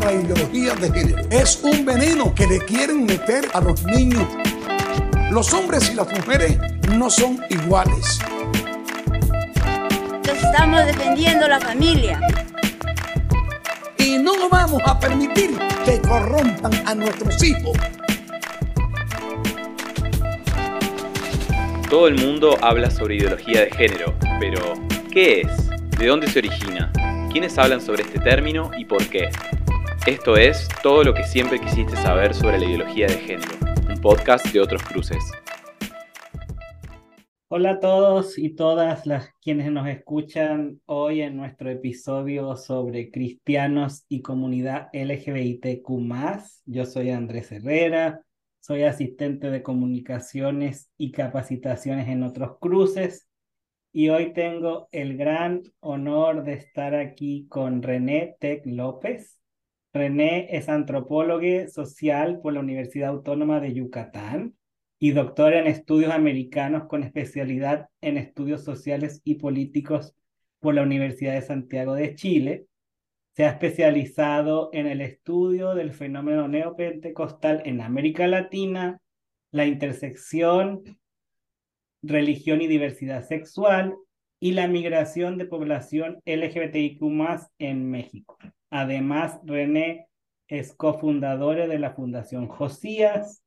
La ideología de género es un veneno que le quieren meter a los niños. Los hombres y las mujeres no son iguales. Estamos defendiendo la familia. Y no vamos a permitir que corrompan a nuestros hijos. Todo el mundo habla sobre ideología de género, pero ¿qué es? ¿De dónde se origina? ¿Quiénes hablan sobre este término y por qué? Esto es todo lo que siempre quisiste saber sobre la ideología de género, un podcast de otros cruces. Hola a todos y todas las quienes nos escuchan hoy en nuestro episodio sobre cristianos y comunidad LGBTQ. Yo soy Andrés Herrera, soy asistente de comunicaciones y capacitaciones en otros cruces y hoy tengo el gran honor de estar aquí con René Tec López. René es antropólogo social por la Universidad Autónoma de Yucatán y doctor en estudios americanos con especialidad en estudios sociales y políticos por la Universidad de Santiago de Chile. Se ha especializado en el estudio del fenómeno neopentecostal en América Latina, la intersección, religión y diversidad sexual y la migración de población LGBTIQ en México. Además, René es cofundadora de la Fundación Josías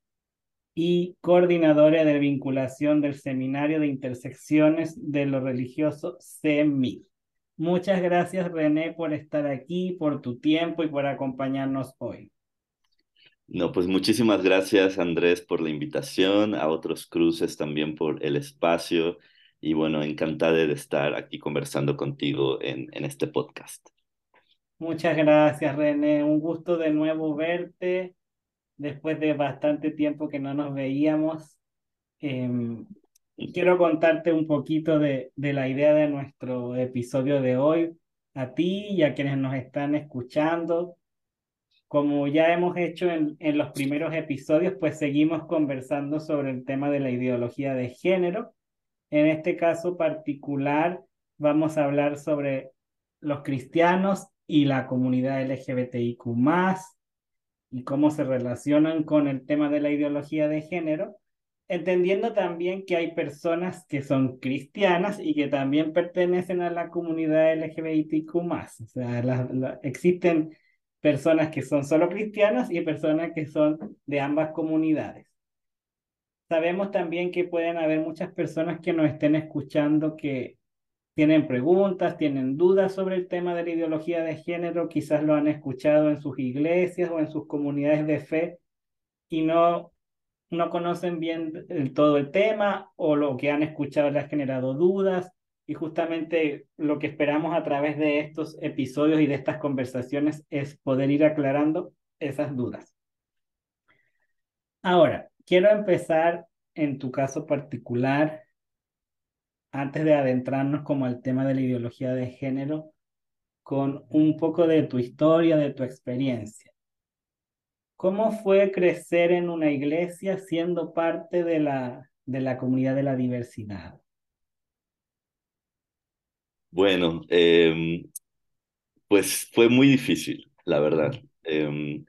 y coordinadora de vinculación del Seminario de Intersecciones de lo Religioso CEMI. Muchas gracias, René, por estar aquí, por tu tiempo y por acompañarnos hoy. No, pues muchísimas gracias, Andrés, por la invitación, a otros cruces también por el espacio y bueno, encantada de estar aquí conversando contigo en, en este podcast. Muchas gracias, René. Un gusto de nuevo verte después de bastante tiempo que no nos veíamos. Em, quiero contarte un poquito de, de la idea de nuestro episodio de hoy a ti y a quienes nos están escuchando. Como ya hemos hecho en, en los primeros episodios, pues seguimos conversando sobre el tema de la ideología de género. En este caso particular, vamos a hablar sobre los cristianos y la comunidad LGBTIQ y cómo se relacionan con el tema de la ideología de género, entendiendo también que hay personas que son cristianas y que también pertenecen a la comunidad LGBTIQ O sea, existen personas que son solo cristianas y personas que son de ambas comunidades. Sabemos también que pueden haber muchas personas que nos estén escuchando que tienen preguntas, tienen dudas sobre el tema de la ideología de género, quizás lo han escuchado en sus iglesias o en sus comunidades de fe y no, no conocen bien todo el tema o lo que han escuchado les ha generado dudas. Y justamente lo que esperamos a través de estos episodios y de estas conversaciones es poder ir aclarando esas dudas. Ahora, quiero empezar en tu caso particular antes de adentrarnos como al tema de la ideología de género, con un poco de tu historia, de tu experiencia. ¿Cómo fue crecer en una iglesia siendo parte de la, de la comunidad de la diversidad? Bueno, em, pues fue muy difícil, la verdad, em,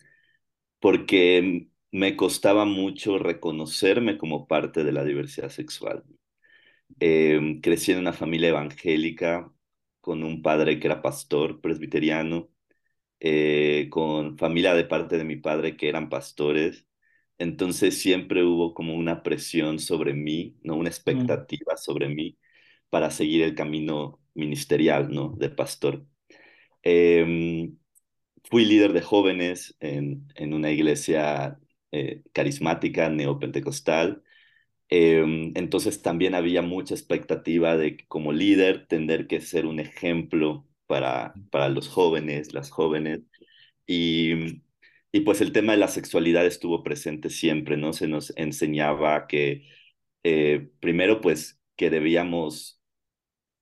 porque me costaba mucho reconocerme como parte de la diversidad sexual. Eh, crecí en una familia evangélica con un padre que era pastor presbiteriano, eh, con familia de parte de mi padre que eran pastores. Entonces siempre hubo como una presión sobre mí, ¿no? Una mm. expectativa sobre mí para seguir el camino ministerial, ¿no? De pastor. Em, fui líder de jóvenes en, en una iglesia eh, carismática neopentecostal Em, entonces también había mucha expectativa de como líder tener que ser un ejemplo para, para los jóvenes, las jóvenes. Y, y pues el tema de la sexualidad estuvo presente siempre, ¿no? Se nos enseñaba que eh, primero pues que debíamos,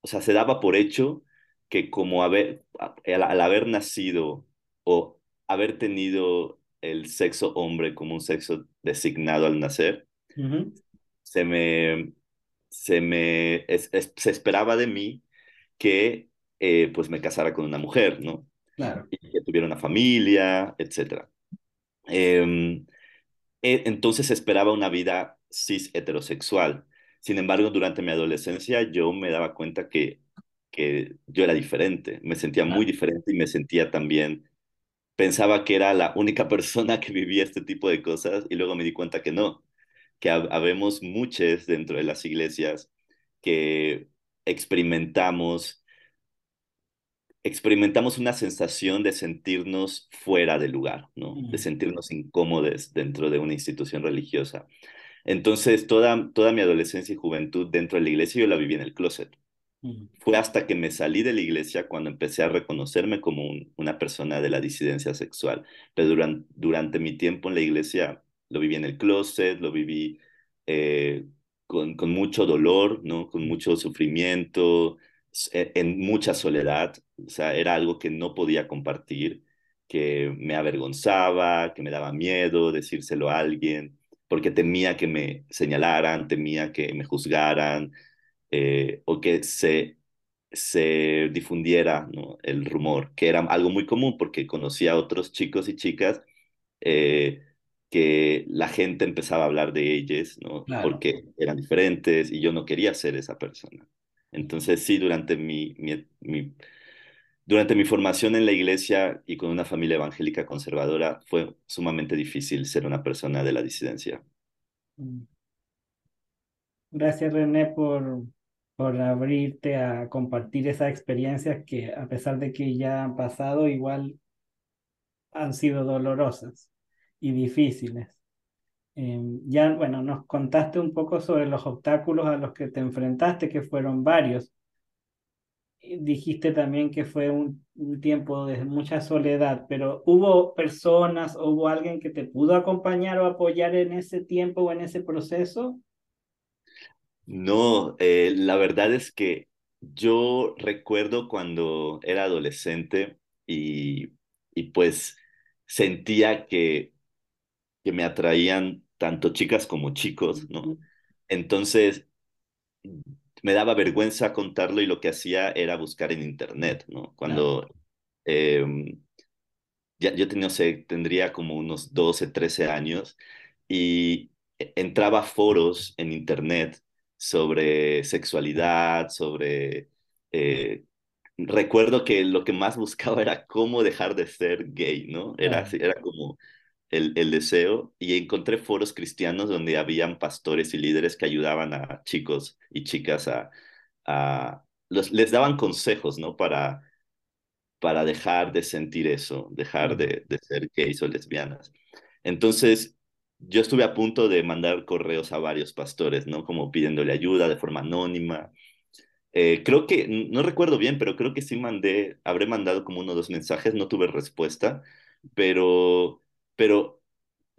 o sea, se daba por hecho que como haber, al, haber nacido o haber tenido el sexo hombre como un sexo designado al nacer, se me, se me, se esperaba de mí que eh, pues me casara con una mujer, ¿no? Claro. Y que tuviera una familia, etc. Em, e, entonces esperaba una vida cis heterosexual. Sin embargo, durante mi adolescencia yo me daba cuenta que, que yo era diferente, me sentía muy diferente y me sentía también, pensaba que era la única persona que vivía este tipo de cosas y luego me di cuenta que no, que habemos muchos dentro de las iglesias que experimentamos experimentamos una sensación de sentirnos fuera de lugar, ¿no? De sentirnos incómodos dentro de una institución religiosa. Entonces, toda, toda mi adolescencia y juventud dentro de la iglesia yo la viví en el closet. Fue hasta que me salí de la iglesia cuando empecé a reconocerme como una persona de la disidencia sexual. Pero durante, durante mi tiempo en la iglesia lo viví en el closet, lo viví eh, con, con, mucho dolor, ¿no? Con mucho sufrimiento, e, en mucha soledad, o sea, era algo que no podía compartir, que me avergonzaba, que me daba miedo decírselo a alguien, porque temía que me señalaran, temía que me juzgaran, eh, o que se, se difundiera ¿no? el rumor, que era algo muy común porque conocía a otros chicos y chicas eh, que la gente empezaba a hablar de ellos, ¿no? porque eran diferentes y yo no quería ser esa persona. Entonces sí, durante mi, mi, durante mi formación en la iglesia y con una familia evangélica conservadora fue sumamente difícil ser una persona de la disidencia. Mm. Gracias René por, por abrirte a compartir esas experiencias que a pesar de que ya han pasado, igual han sido dolorosas y difíciles. Em, ya, bueno, nos contaste un poco sobre los obstáculos a los que te enfrentaste, que fueron varios. Dijiste también que fue un, tiempo de mucha soledad, pero ¿hubo personas, hubo alguien que te pudo acompañar o apoyar en ese tiempo o en ese proceso? No, eh, la verdad es que yo recuerdo cuando era adolescente y, y pues sentía que que me atraían tanto chicas como chicos, ¿no? Entonces, me daba vergüenza contarlo y lo que hacía era buscar en internet, ¿no? Cuando em, ya, yo tenía, tendría como unos 12, 13 años y e, entraba a foros en internet sobre sexualidad, sobre... Eh, recuerdo que lo que más buscaba era cómo dejar de ser gay, ¿no? Era, era como el, deseo y encontré foros cristianos donde habían pastores y líderes que ayudaban a chicos y chicas a, a los, les daban consejos, ¿no? Para, para dejar de sentir eso, dejar de, de ser gays o lesbianas. Entonces, yo estuve a punto de mandar correos a varios pastores, ¿no? Como pidiéndole ayuda de forma anónima. Eh, creo que, no recuerdo bien, pero creo que sí mandé, habré mandado como uno o dos mensajes, no tuve respuesta, pero pero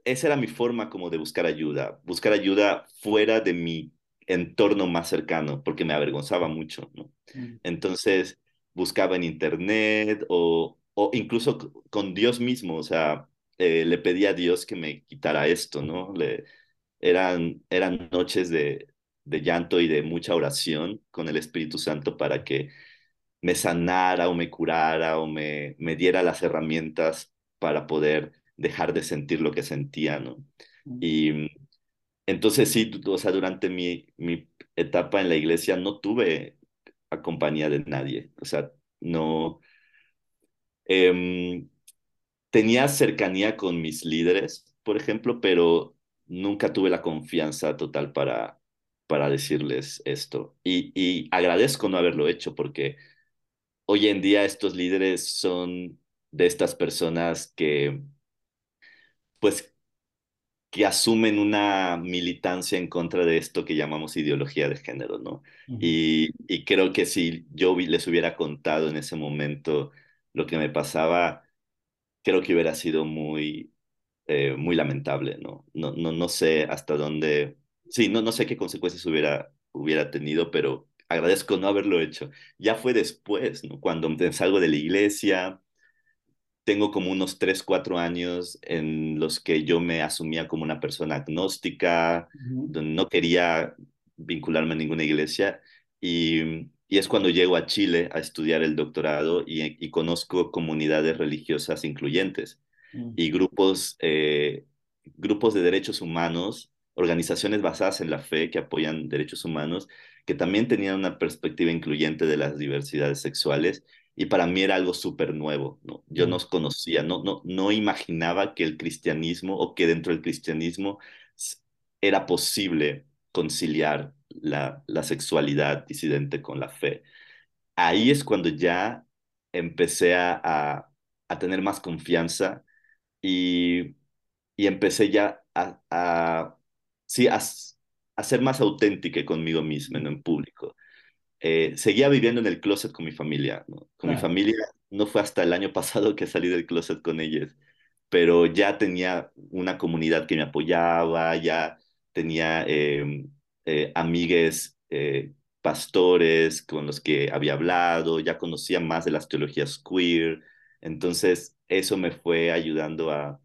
esa era mi forma como de buscar ayuda, buscar ayuda fuera de mi entorno más cercano, porque me avergonzaba mucho, ¿no? Mm. Entonces buscaba en internet o, o incluso con Dios mismo, o sea, eh, le pedía a Dios que me quitara esto, ¿no? Le, eran, eran noches de, de llanto y de mucha oración con el Espíritu Santo para que me sanara o me curara o me, me diera las herramientas para poder dejar de sentir lo que sentía, ¿no? Y mm, entonces sí, o sea, durante mi, mi etapa en la iglesia no tuve a compañía de nadie, o sea, no... Em, tenía cercanía con mis líderes, por ejemplo, pero nunca tuve la confianza total para, para decirles esto. Y, y agradezco no haberlo hecho porque hoy en día estos líderes son de estas personas que pues que asumen una militancia en contra de esto que llamamos ideología de género, ¿no? y, y, creo que si yo les hubiera contado en ese momento lo que me pasaba, creo que hubiera sido muy, eh, muy lamentable, ¿no? No, no, no sé hasta dónde, sí, no, no sé qué consecuencias hubiera, hubiera tenido, pero agradezco no haberlo hecho. Ya fue después, ¿no? Cuando salgo de la iglesia, tengo como unos 3, 4 años en los que yo me asumía como una persona agnóstica, no quería vincularme a ninguna iglesia y, y es cuando llego a Chile a estudiar el doctorado y, conozco comunidades religiosas incluyentes mm. y grupos, eh, grupos de derechos humanos, organizaciones basadas en la fe que apoyan derechos humanos, que también tenían una perspectiva incluyente de las diversidades sexuales y para mí era algo súper nuevo, ¿no? Yo no conocía, no, no, no imaginaba que el cristianismo o que dentro del cristianismo era posible conciliar la, la sexualidad disidente con la fe. Ahí es cuando ya empecé a, a, tener más confianza y, y empecé ya a, a sí, a, a, ser más auténtica conmigo misma en público. Eh, seguía viviendo en el closet con mi familia. Con mi familia no fue hasta el año pasado que salí del closet con ellos, pero ya tenía una comunidad que me apoyaba, ya tenía eh, eh, amigues eh, pastores con los que había hablado, ya conocía más de las teologías queer, entonces eso me fue ayudando a,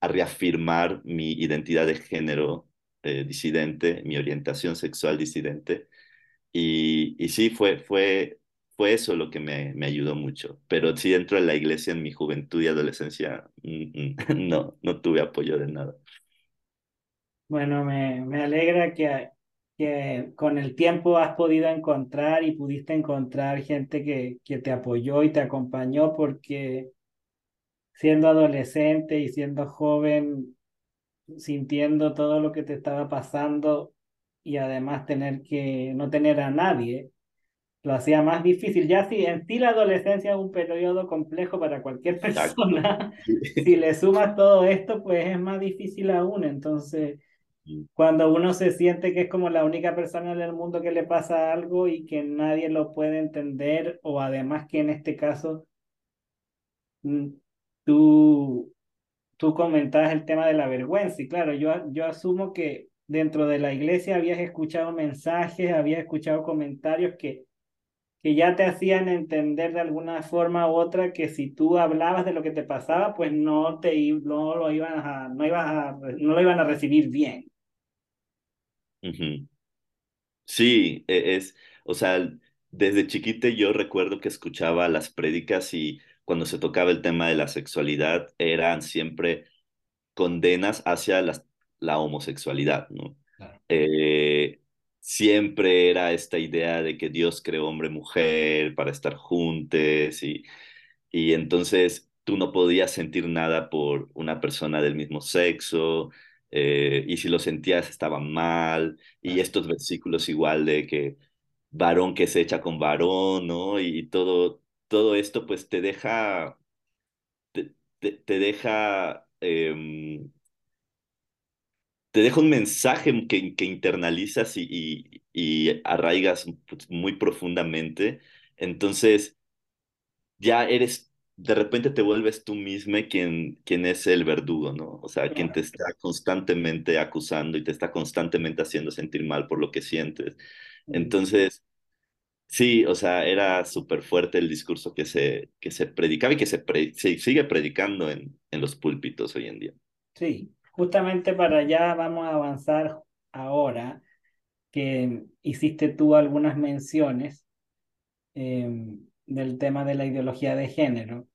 a reafirmar mi identidad de género eh, disidente, mi orientación sexual disidente, y, y sí, fue, fue, fue eso lo que me, me, ayudó mucho, pero sí dentro de la iglesia en mi juventud y adolescencia, mm, mm, no, no tuve apoyo de nada. Bueno, me, me alegra que, que con el tiempo has podido encontrar y pudiste encontrar gente que, que te apoyó y te acompañó porque siendo adolescente y siendo joven, sintiendo todo lo que te estaba pasando y además tener que no tener a nadie, lo hacía más difícil. Ya si en ti la adolescencia es un periodo complejo para cualquier persona, si le sumas todo esto, pues es más difícil aún. Entonces, cuando uno se siente que es como la única persona en el mundo que le pasa algo y que nadie lo puede entender, o además que en este caso mm, tú, tú comentabas el tema de la vergüenza, y claro, yo, yo asumo que dentro de la iglesia habías escuchado mensajes, habías escuchado comentarios que, que ya te hacían entender de alguna forma u otra que si tú hablabas de lo que te pasaba, pues no te no lo iban a, no ibas a, no lo iban a recibir bien. Sí, e, es, o sea, desde chiquite yo recuerdo que escuchaba las prédicas y cuando se tocaba el tema de la sexualidad eran siempre condenas hacia la homosexualidad, ¿no? Eh, siempre era esta idea de que Dios creó hombre-mujer para estar juntos y, y entonces tú no podías sentir nada por una persona del mismo sexo eh, y si lo sentías estaba mal, y estos versículos igual de que varón que se echa con varón, ¿no? Y todo, todo esto pues te deja, te, te, deja, em, te deja un mensaje que, que internalizas y, y, y arraigas pues, muy profundamente, entonces ya eres de repente te vuelves tú mismo quien, quien es el verdugo, ¿no? O sea, quien te está constantemente acusando y te está constantemente haciendo sentir mal por lo que sientes. Entonces, sí, o sea, era súper fuerte el discurso que se, que se predicaba y que se, sigue predicando en, en los púlpitos hoy en día. Sí, justamente para allá vamos a avanzar ahora, que hiciste tú algunas menciones. Em, del tema de la ideología de género.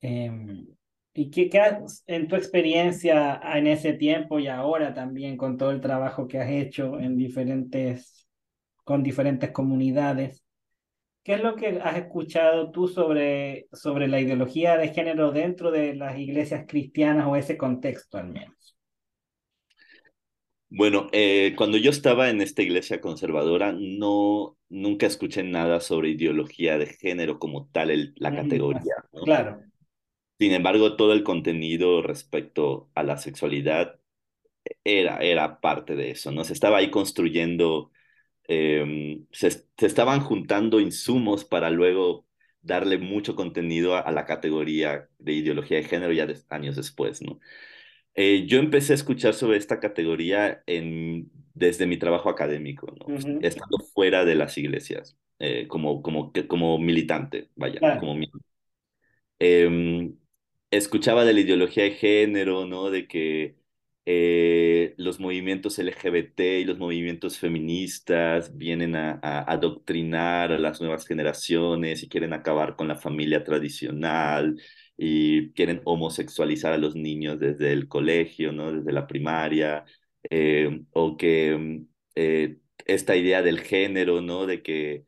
Em, ¿Y qué, qué en tu experiencia en ese tiempo y ahora también con todo el trabajo que has hecho en diferentes, con diferentes comunidades? ¿Qué es lo que has escuchado tú sobre, sobre la ideología de género dentro de las iglesias cristianas o ese contexto al menos? Bueno, eh, cuando yo estaba en esta iglesia conservadora, no, nunca escuché nada sobre ideología de género como tal, la mm, categoría. Claro. Sin embargo, todo el contenido respecto a la sexualidad era, era parte de eso, ¿no? Se estaba ahí construyendo, em, se, se, estaban juntando insumos para luego darle mucho contenido a, la categoría de ideología de género ya años después, ¿no? Eh, yo empecé a escuchar sobre esta categoría en, desde mi trabajo académico, ¿no? estando fuera de las iglesias, eh, como, como, como militante, vaya, como eh, escuchaba de la ideología de género, ¿no? De que eh, los movimientos LGBT y los movimientos feministas vienen a, adoctrinar a las nuevas generaciones y quieren acabar con la familia tradicional y quieren homosexualizar a los niños desde el colegio, ¿no? desde la primaria, eh, o que eh, esta idea del género, ¿no? de que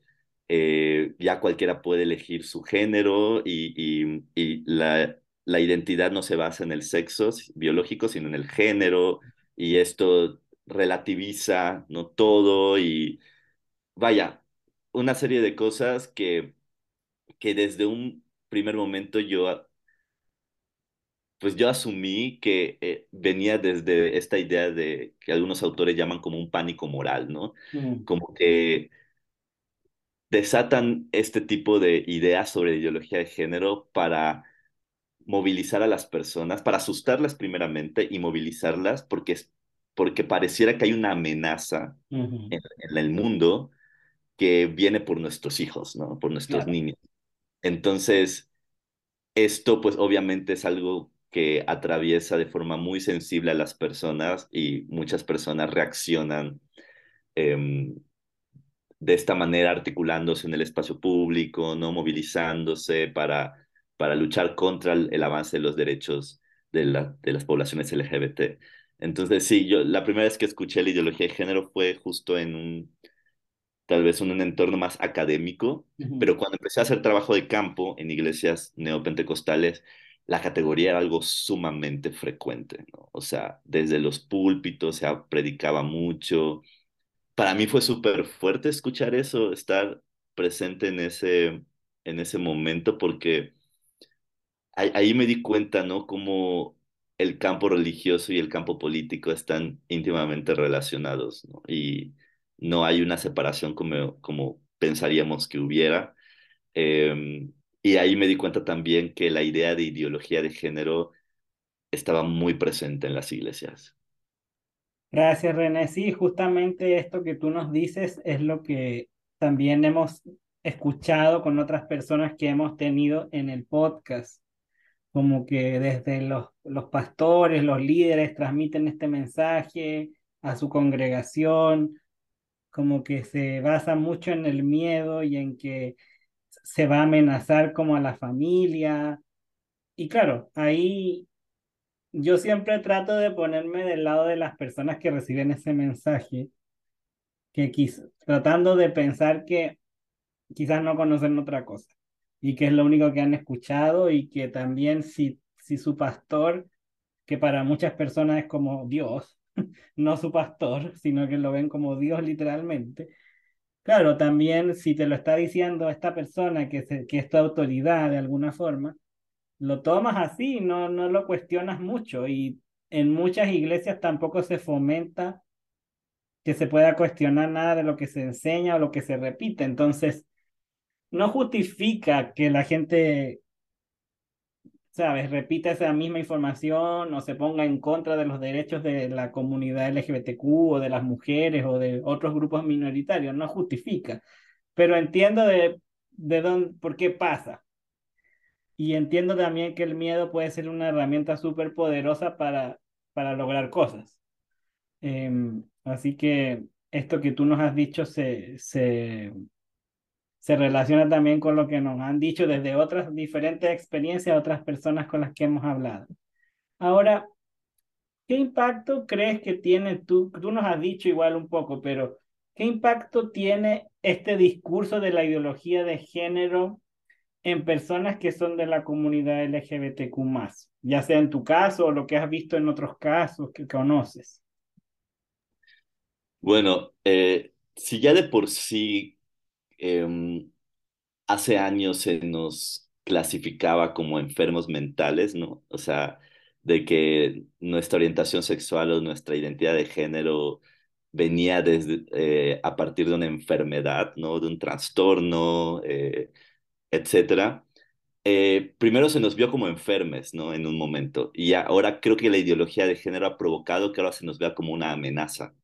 ya cualquiera puede elegir su género y, y, y la, la identidad no se basa en el sexo biológico, sino en el género, y esto relativiza no todo y vaya, una serie de cosas que, que desde un primer momento yo pues yo asumí que eh, venía desde esta idea de que algunos autores llaman como un pánico moral, ¿no? Mm. Como que desatan este tipo de ideas sobre ideología de género para movilizar a las personas, para asustarlas primeramente y movilizarlas porque, porque pareciera que hay una amenaza en, el mundo que viene por nuestros hijos, ¿no? Por nuestros niños. Entonces, esto pues obviamente es algo que atraviesa de forma muy sensible a las personas y muchas personas reaccionan em, de esta manera articulándose en el espacio público, no movilizándose para, para luchar contra el, avance de los derechos de, la, de las poblaciones LGBT. Entonces, sí, yo la primera vez que escuché la ideología de género fue justo en un, tal vez en un entorno más académico, pero cuando empecé a hacer trabajo de campo en iglesias neopentecostales, la categoría era algo sumamente frecuente, ¿no? O sea, desde los púlpitos se predicaba mucho. Para mí fue súper fuerte escuchar eso, estar presente en ese, en ese momento, porque ahí, me di cuenta, ¿no? Cómo el campo religioso y el campo político están íntimamente relacionados. Y no hay una separación como, como pensaríamos que hubiera. Eh, y ahí me di cuenta también que la idea de ideología de género estaba muy presente en las iglesias. Gracias, René. Sí, justamente esto que tú nos dices es lo que también hemos escuchado con otras personas que hemos tenido en el podcast. Como que desde los, los pastores, los líderes transmiten este mensaje a su congregación, como que se basa mucho en el miedo y en que se va a amenazar como a la familia. Y claro, ahí yo siempre trato de ponerme del lado de las personas que reciben ese mensaje, que tratando de pensar que quizás no conocen otra cosa y que es lo único que han escuchado y que también si, si su pastor, que para muchas personas es como Dios, no su pastor, sino que lo ven como Dios literalmente, Claro, también si te lo está diciendo esta persona que, que es tu autoridad de alguna forma, lo tomas así, no, no lo cuestionas mucho y en muchas iglesias tampoco se fomenta que se pueda cuestionar nada de lo que se enseña o lo que se repite. Entonces, no justifica que la gente ¿sabes? Repita esa misma información o se ponga en contra de los derechos de la comunidad LGBTQ o de las mujeres o de otros grupos minoritarios, no justifica. Pero entiendo de, de dónde, por qué pasa. Y entiendo también que el miedo puede ser una herramienta súper poderosa para, para lograr cosas. Em, así que esto que tú nos has dicho se, se, se relaciona también con lo que nos han dicho desde otras diferentes experiencias, otras personas con las que hemos hablado. Ahora, ¿qué impacto crees que tiene tú? Tú nos has dicho igual un poco, pero ¿qué impacto tiene este discurso de la ideología de género en personas que son de la comunidad LGBTQ ya sea en tu caso o lo que has visto en otros casos que conoces? Bueno, eh, si ya de por sí Em, hace años se nos clasificaba como enfermos mentales, ¿no? O sea, de que nuestra orientación sexual o nuestra identidad de género venía desde, eh, a partir de una enfermedad, ¿no? De un trastorno, eh, etcétera. Eh, primero se nos vio como enfermes, ¿no? En un momento. Y ahora creo que la ideología de género ha provocado que ahora se nos vea como una amenaza.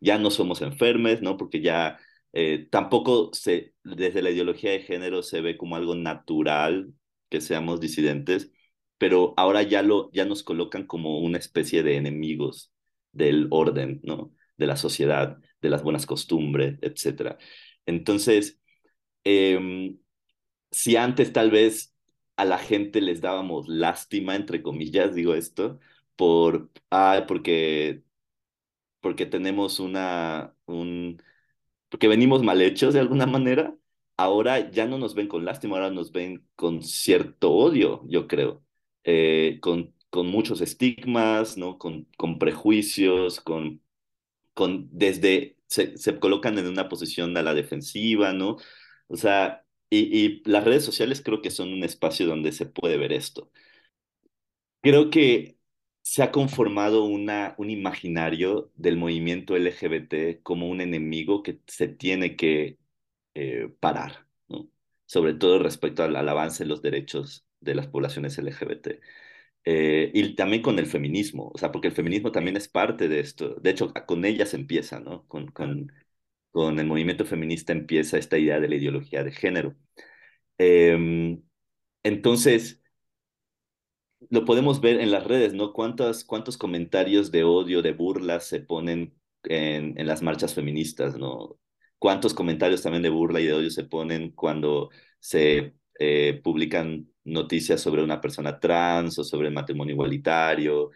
Ya no somos enfermes, ¿no? Porque ya eh, tampoco se, desde la ideología de género se ve como algo natural que seamos disidentes, pero ahora ya, lo, ya nos colocan como una especie de enemigos del orden, ¿no? De la sociedad, de las buenas costumbres, etc. Entonces, em, si antes tal vez a la gente les dábamos lástima, entre comillas, digo esto, por, ah, porque, porque tenemos una, un, porque venimos mal hechos de alguna manera, ahora ya no nos ven con lástima, ahora nos ven con cierto odio, yo creo, eh, con, con muchos estigmas, ¿no? Con, con prejuicios, con, con desde, se, se colocan en una posición a la defensiva, ¿no? O sea, y, las redes sociales creo que son un espacio donde se puede ver esto. Creo que se ha conformado una, un imaginario del movimiento LGBT como un enemigo que se tiene que eh, parar, ¿no? sobre todo respecto al, avance de los derechos de las poblaciones LGBT. Eh, y también con el feminismo, o sea, porque el feminismo también es parte de esto. De hecho, con ellas empieza, ¿no? Con, con, con el movimiento feminista empieza esta idea de la ideología de género. Em, entonces, lo podemos ver en las redes, ¿no? ¿Cuántos, cuántos comentarios de odio, de burla se ponen en, en las marchas feministas, ¿no? ¿Cuántos comentarios también de burla y de odio se ponen cuando se eh, publican noticias sobre una persona trans o sobre el matrimonio igualitario?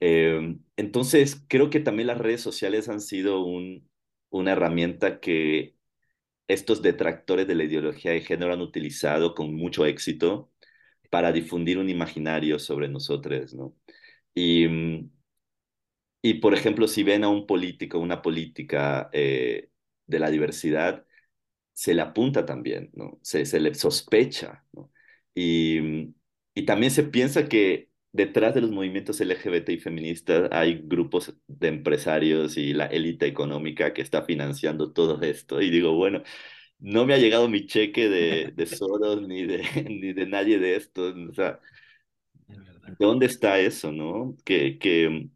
Em, entonces, creo que también las redes sociales han sido un, una herramienta que estos detractores de la ideología de género han utilizado con mucho éxito para difundir un imaginario sobre nosotros, ¿no? Y, y por ejemplo, si ven a un político, una política eh, de la diversidad, se le apunta también, ¿no? Se, se le sospecha, ¿no? Y, y también se piensa que detrás de los movimientos LGBT y feministas hay grupos de empresarios y la élite económica que está financiando todo esto. Y digo, bueno, no me ha llegado mi cheque de, de Soros ni de, ni de nadie de estos. O sea, ¿dónde está eso, no? Que, que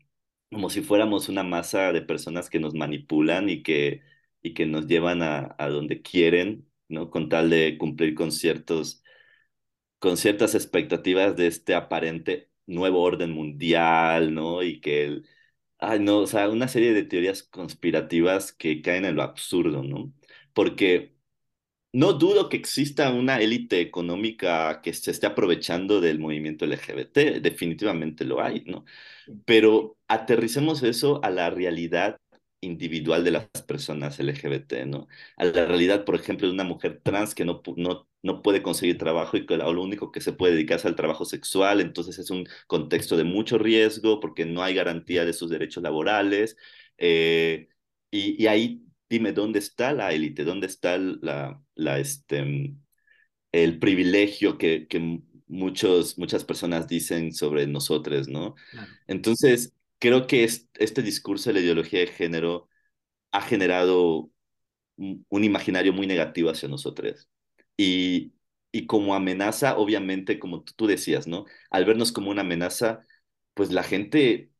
como si fuéramos una masa de personas que nos manipulan y que, y que nos llevan a, a donde quieren, ¿no? Con tal de cumplir con ciertos con ciertas expectativas de este aparente nuevo orden mundial, ¿no? Y que el, ay, no, o sea, una serie de teorías conspirativas que caen en lo absurdo, ¿no? Porque no dudo que exista una élite económica que se esté aprovechando del movimiento LGBT, definitivamente lo hay, ¿no? Pero aterricemos eso a la realidad individual de las personas LGBT, ¿no? A la realidad, por ejemplo, de una mujer trans que no, no, no puede conseguir trabajo y que lo único que se puede dedicarse al trabajo sexual, entonces es un contexto de mucho riesgo porque no hay garantía de sus derechos laborales. Eh, y, y, ahí dime, ¿dónde está la élite? ¿Dónde está la, la, este, el privilegio que, que muchos, muchas personas dicen sobre nosotros, ¿no? Entonces, creo que este discurso de la ideología de género ha generado un, imaginario muy negativo hacia nosotros. Y, y como amenaza, obviamente, como tú decías, ¿no? Al vernos como una amenaza, pues la gente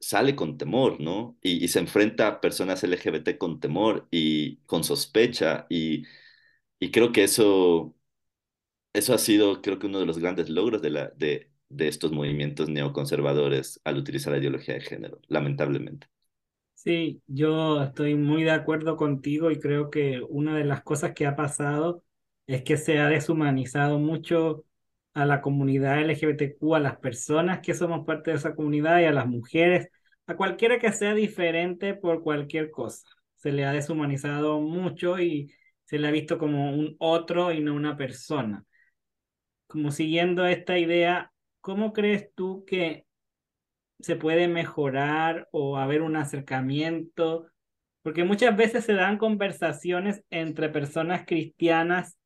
sale con temor, ¿no? Y, y, se enfrenta a personas LGBT con temor y con sospecha. Y, y creo que eso, eso ha sido, creo que uno de los grandes logros de, la, de, de estos movimientos neoconservadores al utilizar la ideología de género, lamentablemente. Sí, yo estoy muy de acuerdo contigo y creo que una de las cosas que ha pasado es que se ha deshumanizado mucho a la comunidad LGBTQ, a las personas que somos parte de esa comunidad y a las mujeres, a cualquiera que sea diferente por cualquier cosa. Se le ha deshumanizado mucho y se le ha visto como un otro y no una persona. Como siguiendo esta idea, ¿cómo crees tú que se puede mejorar o haber un acercamiento? Porque muchas veces se dan conversaciones entre personas cristianas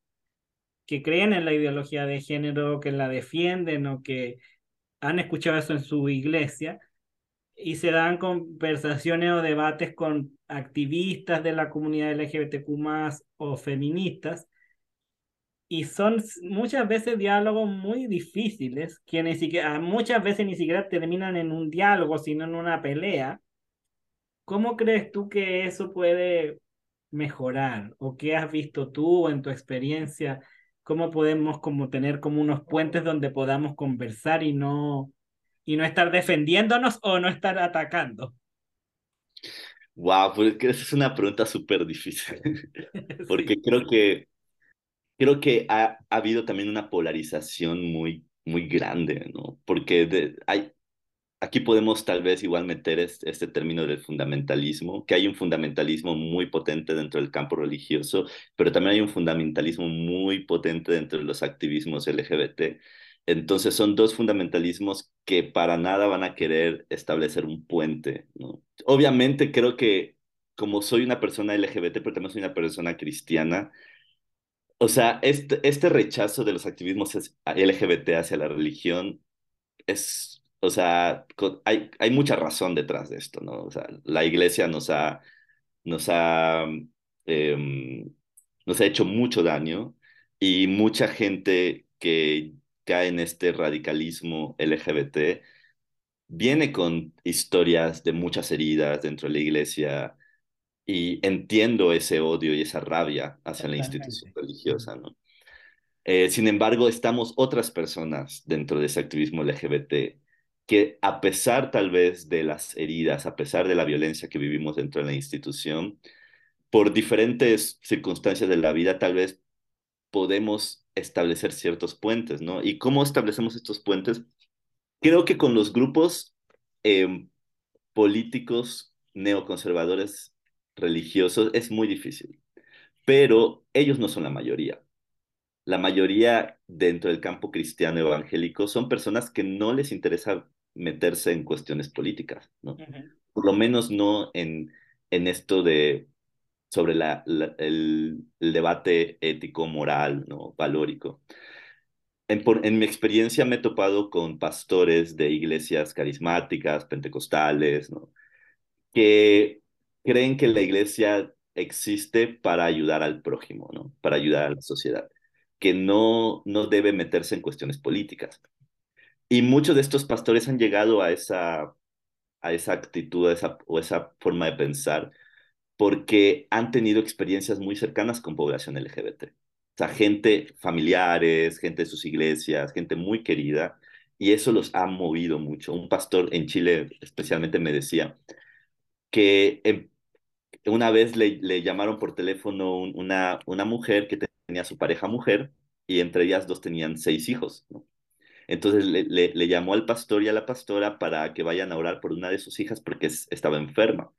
que creen en la ideología de género, que la defienden o que han escuchado eso en su iglesia, y se dan conversaciones o debates con activistas de la comunidad LGBTQ o feministas, y son muchas veces diálogos muy difíciles que ni siquiera, muchas veces ni siquiera terminan en un diálogo, sino en una pelea. ¿Cómo crees tú que eso puede mejorar? ¿O qué has visto tú en tu experiencia cómo podemos como tener como unos puentes donde podamos conversar y no, y no estar defendiéndonos o no estar atacando. Wow, pues esa es una pregunta súper difícil, porque creo que creo que ha, ha, habido también una polarización muy muy grande, ¿no? Porque de, hay aquí podemos tal vez igual meter este, este, término del fundamentalismo, que hay un fundamentalismo muy potente dentro del campo religioso, pero también hay un fundamentalismo muy potente dentro de los activismos LGBT. Entonces son dos fundamentalismos que para nada van a querer establecer un puente. ¿no? Obviamente creo que como soy una persona LGBT, pero también soy una persona cristiana, o sea, este, este rechazo de los activismos LGBT hacia la religión es o sea, hay, hay mucha razón detrás de esto, ¿no? O sea, la iglesia nos ha, nos ha, em, nos ha hecho mucho daño y mucha gente que cae en este radicalismo LGBT viene con historias de muchas heridas dentro de la iglesia y entiendo ese odio y esa rabia hacia la institución religiosa, ¿no? Eh, sin embargo, estamos otras personas dentro de ese activismo LGBT que a pesar tal vez de las heridas, a pesar de la violencia que vivimos dentro de la institución, por diferentes circunstancias de la vida tal vez podemos establecer ciertos puentes, ¿no? ¿Y cómo establecemos estos puentes? Creo que con los grupos em, políticos neoconservadores religiosos es muy difícil, pero ellos no son la mayoría la mayoría dentro del campo cristiano evangélico son personas que no les interesa meterse en cuestiones políticas, ¿no? Por lo menos no en, en esto de sobre el, debate ético, moral, ¿no? valórico. En, mi experiencia me he topado con pastores de iglesias carismáticas, pentecostales, que creen que la iglesia existe para ayudar al prójimo, ¿no? para ayudar a la sociedad que no, no debe meterse en cuestiones políticas. Y muchos de estos pastores han llegado a esa, a esa actitud esa, o esa forma de pensar porque han tenido experiencias muy cercanas con población LGBT. O sea, gente familiares, gente de sus iglesias, gente muy querida, y eso los ha movido mucho. Un pastor en Chile especialmente me decía que una vez le, llamaron por teléfono una, una mujer que tenía su pareja mujer y entre ellas dos tenían seis hijos. Entonces le, llamó al pastor y a la pastora para que vayan a orar por una de sus hijas porque estaba enferma.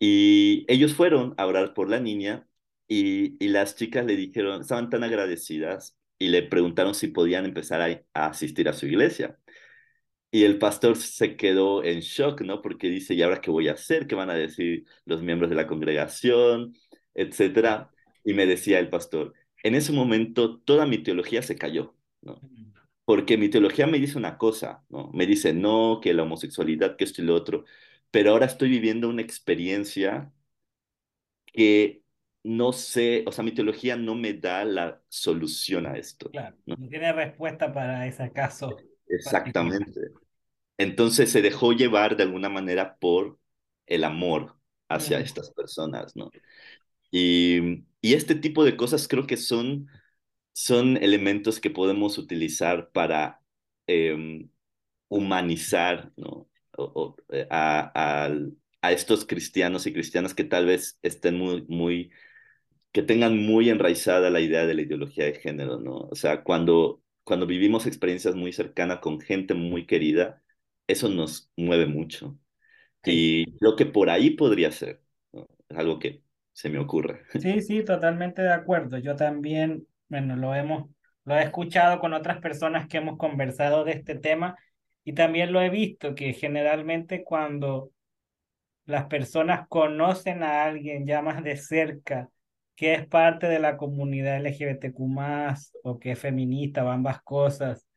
Y ellos fueron a orar por la niña y, y, las chicas le dijeron, estaban tan agradecidas y le preguntaron si podían empezar a, a, asistir a su iglesia. Y el pastor se quedó en shock, ¿no? Porque dice, ¿y ahora qué voy a hacer? ¿Qué van a decir los miembros de la congregación? Etcétera. Y me decía el pastor, en ese momento toda mi teología se cayó, ¿no? Porque mi teología me dice una cosa, ¿no? Me dice, no, que la homosexualidad, que esto y lo otro, pero ahora estoy viviendo una experiencia que no sé, o sea, mi teología no me da la solución a esto. Claro, no, tiene respuesta para ese caso. Exactamente. Entonces se dejó llevar de alguna manera por el amor hacia estas personas, ¿no? Y, y, este tipo de cosas creo que son, son elementos que podemos utilizar para eh, humanizar ¿no? O, eh, a, a, a, estos cristianos y cristianas que tal vez estén muy, muy, que tengan muy enraizada la idea de la ideología de género, ¿no? O sea, cuando, cuando vivimos experiencias muy cercanas con gente muy querida, eso nos mueve mucho. Sí. Y creo que por ahí podría ser, ¿no? Es algo que se me ocurre. Sí, sí, totalmente de acuerdo. Yo también, bueno, lo hemos, lo he escuchado con otras personas que hemos conversado de este tema y también lo he visto que generalmente cuando las personas conocen a alguien ya más de cerca que es parte de la comunidad LGBTQ o que es feminista o ambas cosas,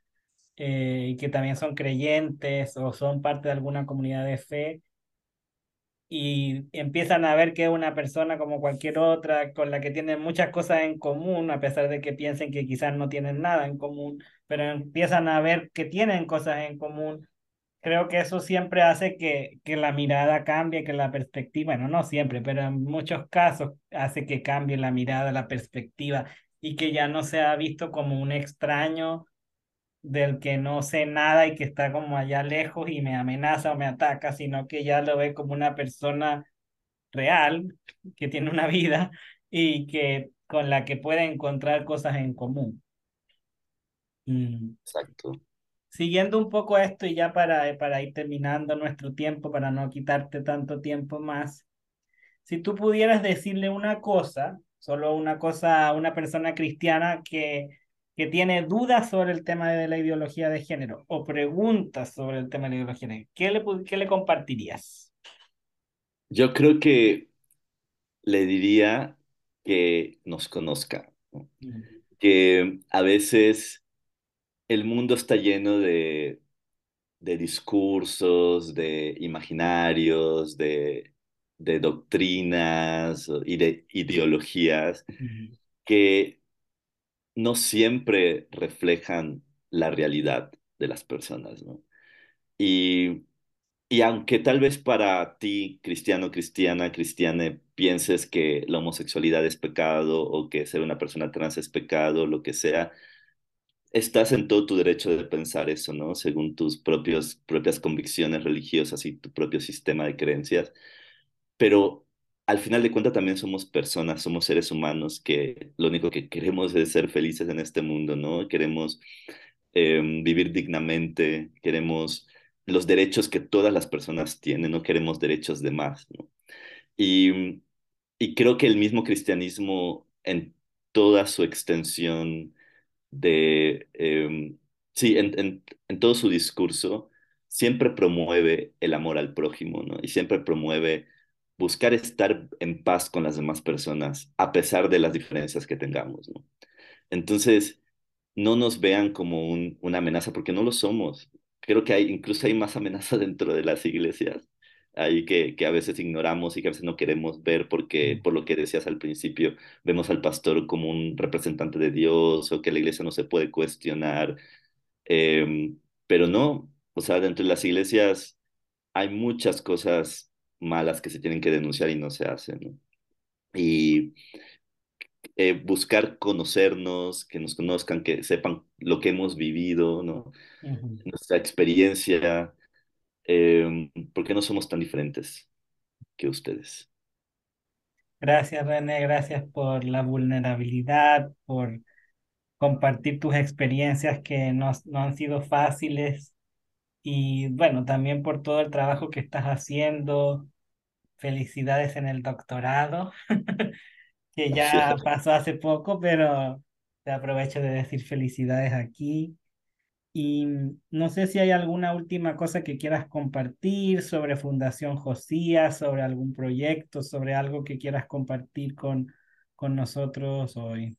eh, y que también son creyentes o son parte de alguna comunidad de fe, y empiezan a ver que es una persona como cualquier otra, con la que tienen muchas cosas en común, a pesar de que piensen que quizás no tienen nada en común, pero empiezan a ver que tienen cosas en común. Creo que eso siempre hace que, que la mirada cambie, que la perspectiva, bueno, no siempre, pero en muchos casos hace que cambie la mirada, la perspectiva y que ya no sea visto como un extraño del que no sé nada y que está como allá lejos y me amenaza o me ataca, sino que ya lo ve como una persona real, que tiene una vida y que con la que puede encontrar cosas en común. Mm. Exacto. Siguiendo un poco esto y ya para, para ir terminando nuestro tiempo, para no quitarte tanto tiempo más, si tú pudieras decirle una cosa, solo una cosa a una persona cristiana que, que tiene dudas sobre el tema de la ideología de género o preguntas sobre el tema de la ideología de género, ¿qué le, qué le compartirías? Yo creo que le diría que nos conozca, mm. que a veces el mundo está lleno de, de discursos, de imaginarios, de, de doctrinas y de ideologías que no siempre reflejan la realidad de las personas, ¿no? Y, y aunque tal vez para ti, cristiano, cristiana, cristiana, pienses que la homosexualidad es pecado o que ser una persona trans es pecado, lo que sea, estás en todo tu derecho de pensar eso, ¿no? Según tus propios, propias convicciones religiosas y tu propio sistema de creencias. Pero al final de cuentas también somos personas, somos seres humanos que lo único que queremos es ser felices en este mundo, ¿no? Queremos em, vivir dignamente, queremos los derechos que todas las personas tienen, no queremos derechos de más, ¿no? Y, y creo que el mismo cristianismo en toda su extensión de, em, sí, en, en, todo su discurso, siempre promueve el amor al prójimo, ¿no? Y siempre promueve buscar estar en paz con las demás personas, a pesar de las diferencias que tengamos, ¿no? Entonces, no nos vean como un, una amenaza, porque no lo somos. Creo que hay, incluso hay más amenaza dentro de las iglesias ahí que, que a veces ignoramos y que a veces no queremos ver porque, por lo que decías al principio, vemos al pastor como un representante de Dios o que la iglesia no se puede cuestionar. Em, pero no, o sea, dentro de las iglesias hay muchas cosas malas que se tienen que denunciar y no se hacen, ¿no? Y eh, buscar conocernos, que nos conozcan, que sepan lo que hemos vivido, ¿no? Nuestra experiencia, eh, ¿por qué no somos tan diferentes que ustedes? Gracias, René, gracias por la vulnerabilidad, por compartir tus experiencias que no, no han sido fáciles y bueno, también por todo el trabajo que estás haciendo. Felicidades en el doctorado, que ya pasó hace poco, pero te aprovecho de decir felicidades aquí. Y no sé si hay alguna última cosa que quieras compartir sobre Fundación Josías, sobre algún proyecto, sobre algo que quieras compartir con, con nosotros hoy.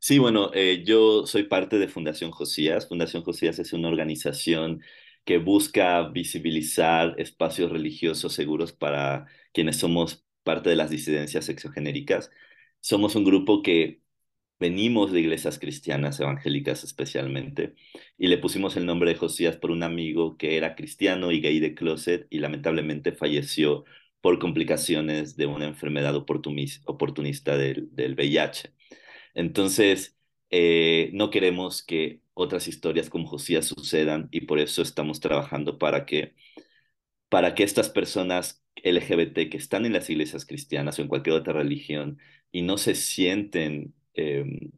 Sí, bueno, eh, yo soy parte de Fundación Josías. Fundación Josías es una organización que busca visibilizar espacios religiosos seguros para quienes somos parte de las disidencias sexogenéricas. Somos un grupo que venimos de iglesias cristianas, evangélicas especialmente, y le pusimos el nombre de Josías por un amigo que era cristiano y gay de closet y lamentablemente falleció por complicaciones de una enfermedad oportunista del, del VIH. Entonces, eh, no queremos que otras historias como Josías sucedan y por eso estamos trabajando para que, para que estas personas LGBT que están en las iglesias cristianas o en cualquier otra religión y no se sienten Em,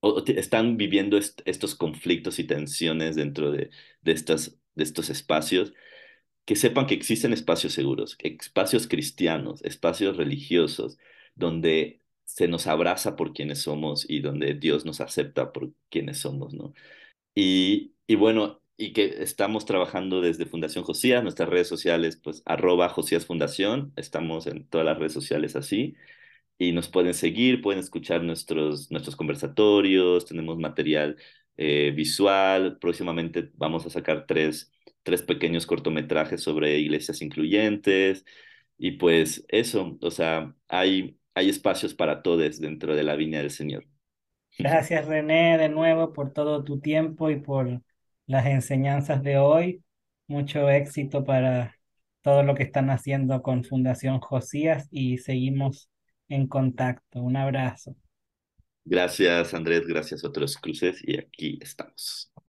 o, están viviendo estos conflictos y tensiones dentro de, de, estas, de estos espacios, que sepan que existen espacios seguros, espacios cristianos, espacios religiosos, donde se nos abraza por quienes somos y donde Dios nos acepta por quienes somos, ¿no? Y, y bueno, y que estamos trabajando desde Fundación Josías, nuestras redes sociales, pues arroba Josías Fundación, estamos en todas las redes sociales así, y nos pueden seguir, pueden escuchar nuestros, nuestros conversatorios, tenemos material eh, visual, próximamente vamos a sacar tres, tres pequeños cortometrajes sobre iglesias incluyentes y pues eso, o sea, hay, hay espacios para todos dentro de la viña del Señor. Gracias René de nuevo por todo tu tiempo y por las enseñanzas de hoy. Mucho éxito para todo lo que están haciendo con Fundación Josías y seguimos en contacto. Un abrazo. Gracias, Andrés, gracias a otros cruces y aquí estamos.